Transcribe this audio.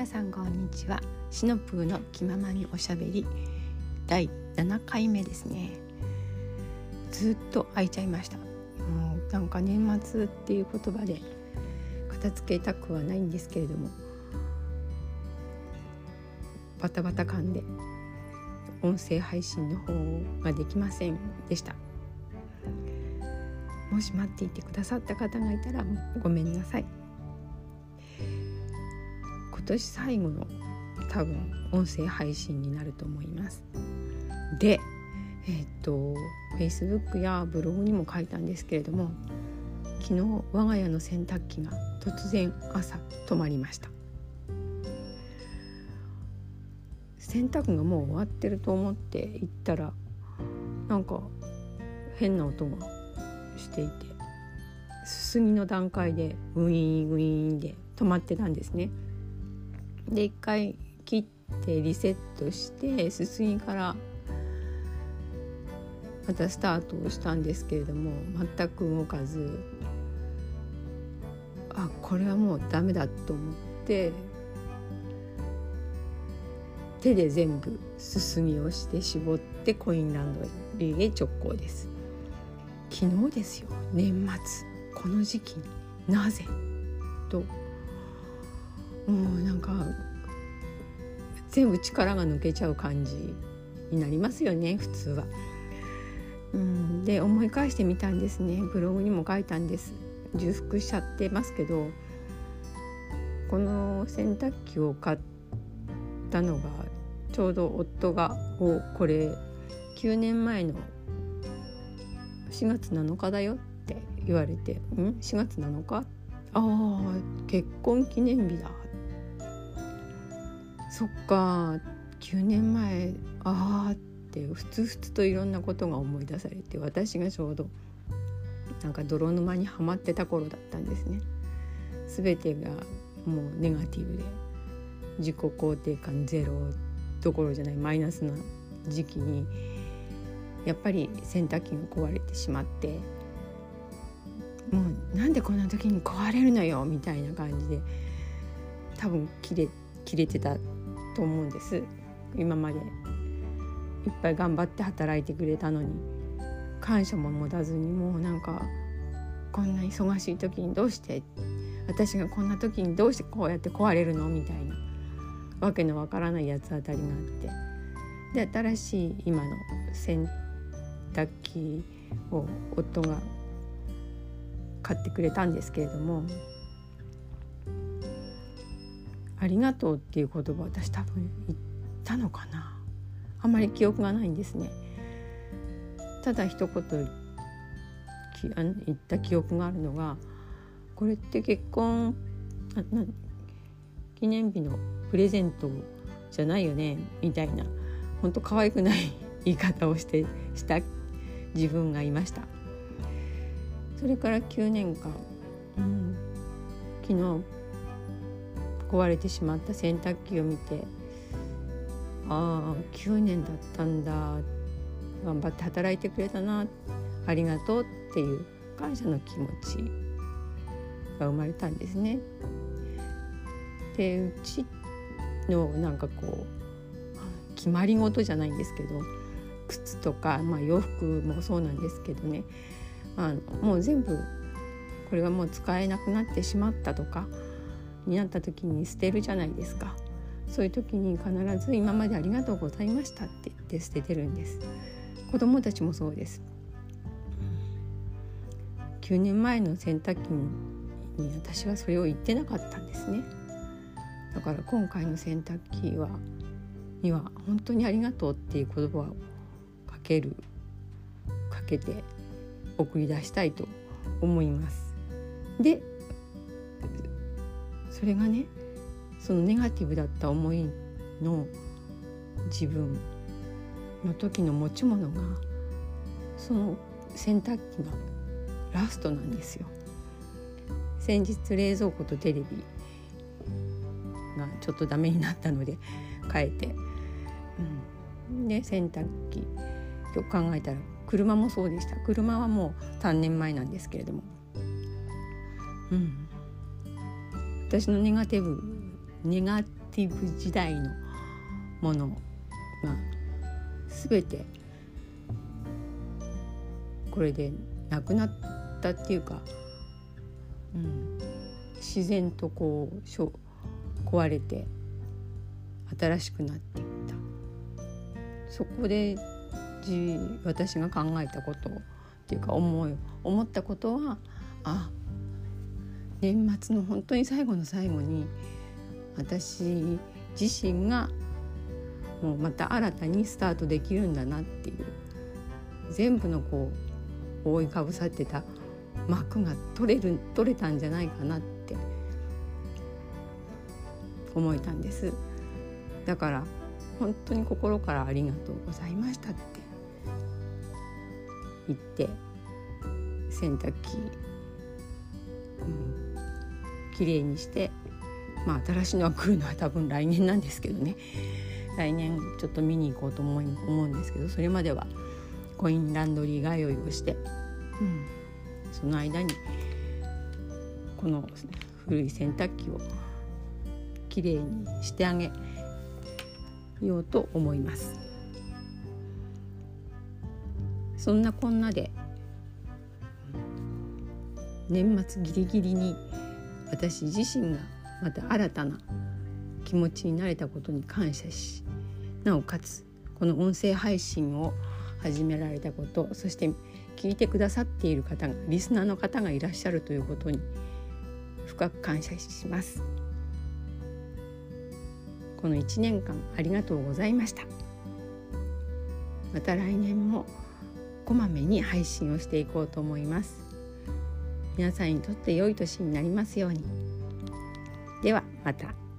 皆さんこんにちは。シノプーの気ままにおしゃべり。第7回目ですね。ずっと空いちゃいました。もうなんか年末っていう言葉で片付けたくはないんですけれども。バタバタ感で音声配信の方ができませんでした。もし待っていてくださった方がいたらごめんなさい。今年最後の多分音声配信になると思いますでえ、っと Facebook やブログにも書いたんですけれども昨日我が家の洗濯機が突然朝止まりました洗濯がもう終わってると思って行ったらなんか変な音がしていてすすぎの段階でウィーンウィーンで止まってたんですね。で一回切ってリセットしてすすぎからまたスタートをしたんですけれども全く動かずあこれはもうダメだと思って手で全部すすぎをして絞ってコインランドリーへ直行です。昨日ですよ。年末。この時期に。なぜ？ともうなんか全部力が抜けちゃう感じになりますよね普通は。うん、で思い返してみたんですね。ブログにも書いたんです。重複しちゃってますけどこの洗濯機を買ったのがちょうど夫が「おこれ9年前の4月7日だよ」って言われて「ん？4月7日？ああ結婚記念日だ」そっか9年前ああってふつふつといろんなことが思い出されて私がちょうどなんか泥沼にはまってた頃だったんですね。全てがもうネガティブで自己肯定感ゼロどころじゃないマイナスな時期にやっぱり洗濯機が壊れてしまってもうなんでこんな時に壊れるのよみたいな感じで多分切れ切れてたと思うんです。今まで。いっぱい頑張って働いてくれたのに。感謝も持たずにもうなんかこんな忙しい時にどうして？私がこんな時にどうしてこうやって壊れるの？みたいな。わけのわからない八つ当たりがあって。で新しい今の洗濯機を夫が買ってくれたんですけれども。ありがとうっていう言葉私多分言ったのかな。あんまり記憶がないんですね。ただ一言言った記憶があるのがこれって結婚記念日のプレゼントじゃないよねみたいな本当可愛くない言い方をしてした自分がいました。それから9年間、うん、昨日壊れてしまった洗濯機を見てああ9年だったんだ。頑張って働いてくれたな。ありがとうっていう感謝の気持ちが生まれたんですね。でうちのなんかこう決まり事じゃないんですけど靴とか、まあ、洋服もそうなんですけどね。あのもう全部これがもう使えなくなってしまったとかになった時に捨てるじゃないですか。そういう時に必ず「今までありがとうございました」って言って捨ててるんです。子供たちもそうです。9年前の洗濯機に私はそれを言ってなかったんですね。だから今回の洗濯機はには本当にありがとうっていう言葉をかけるかけて送り出したいと思います。でそれがねそのネガティブだった思いの自分の時の持ち物がその洗濯機がラストなんですよ。先日冷蔵庫とテレビがちょっとダメになったので変えて、うん、で洗濯機と考えたら車もそうでした。車はもう3年前なんですけれども、うん、私のネガティブネガティブ時代のものが全てこれでなくなったっていうか、うん、自然とこうしょ壊れて新しくなっていった。そこで私が考えたことっていうか思い思ったことはあ年末の本当に最後の最後に私自身がもうまた新たにスタートできるんだなっていう全部のこう覆いかぶさってた幕が取れる取れたんじゃないかなって思えたんです。だから本当に心からありがとうございましたって言って洗濯機、うん、きれいにしてまあ新しいのは来るのは多分来年なんですけどね。来年ちょっと見に行こうと思思うんですけどそれまではコインランドリー通いをして、うん、その間にこの古い洗濯機をきれいにしてあげようと思います。そんなこんなで年末ギリギリに私自身がまた新たな気持ちになれたことに感謝しなおかつこの音声配信を始められたことそして聞いてくださっている方がリスナーの方がいらっしゃるということに深く感謝します。この1年間ありがとうございましたまた来年もこまめに配信をしていこうと思います皆さんにとって良い年になりますようにではまた。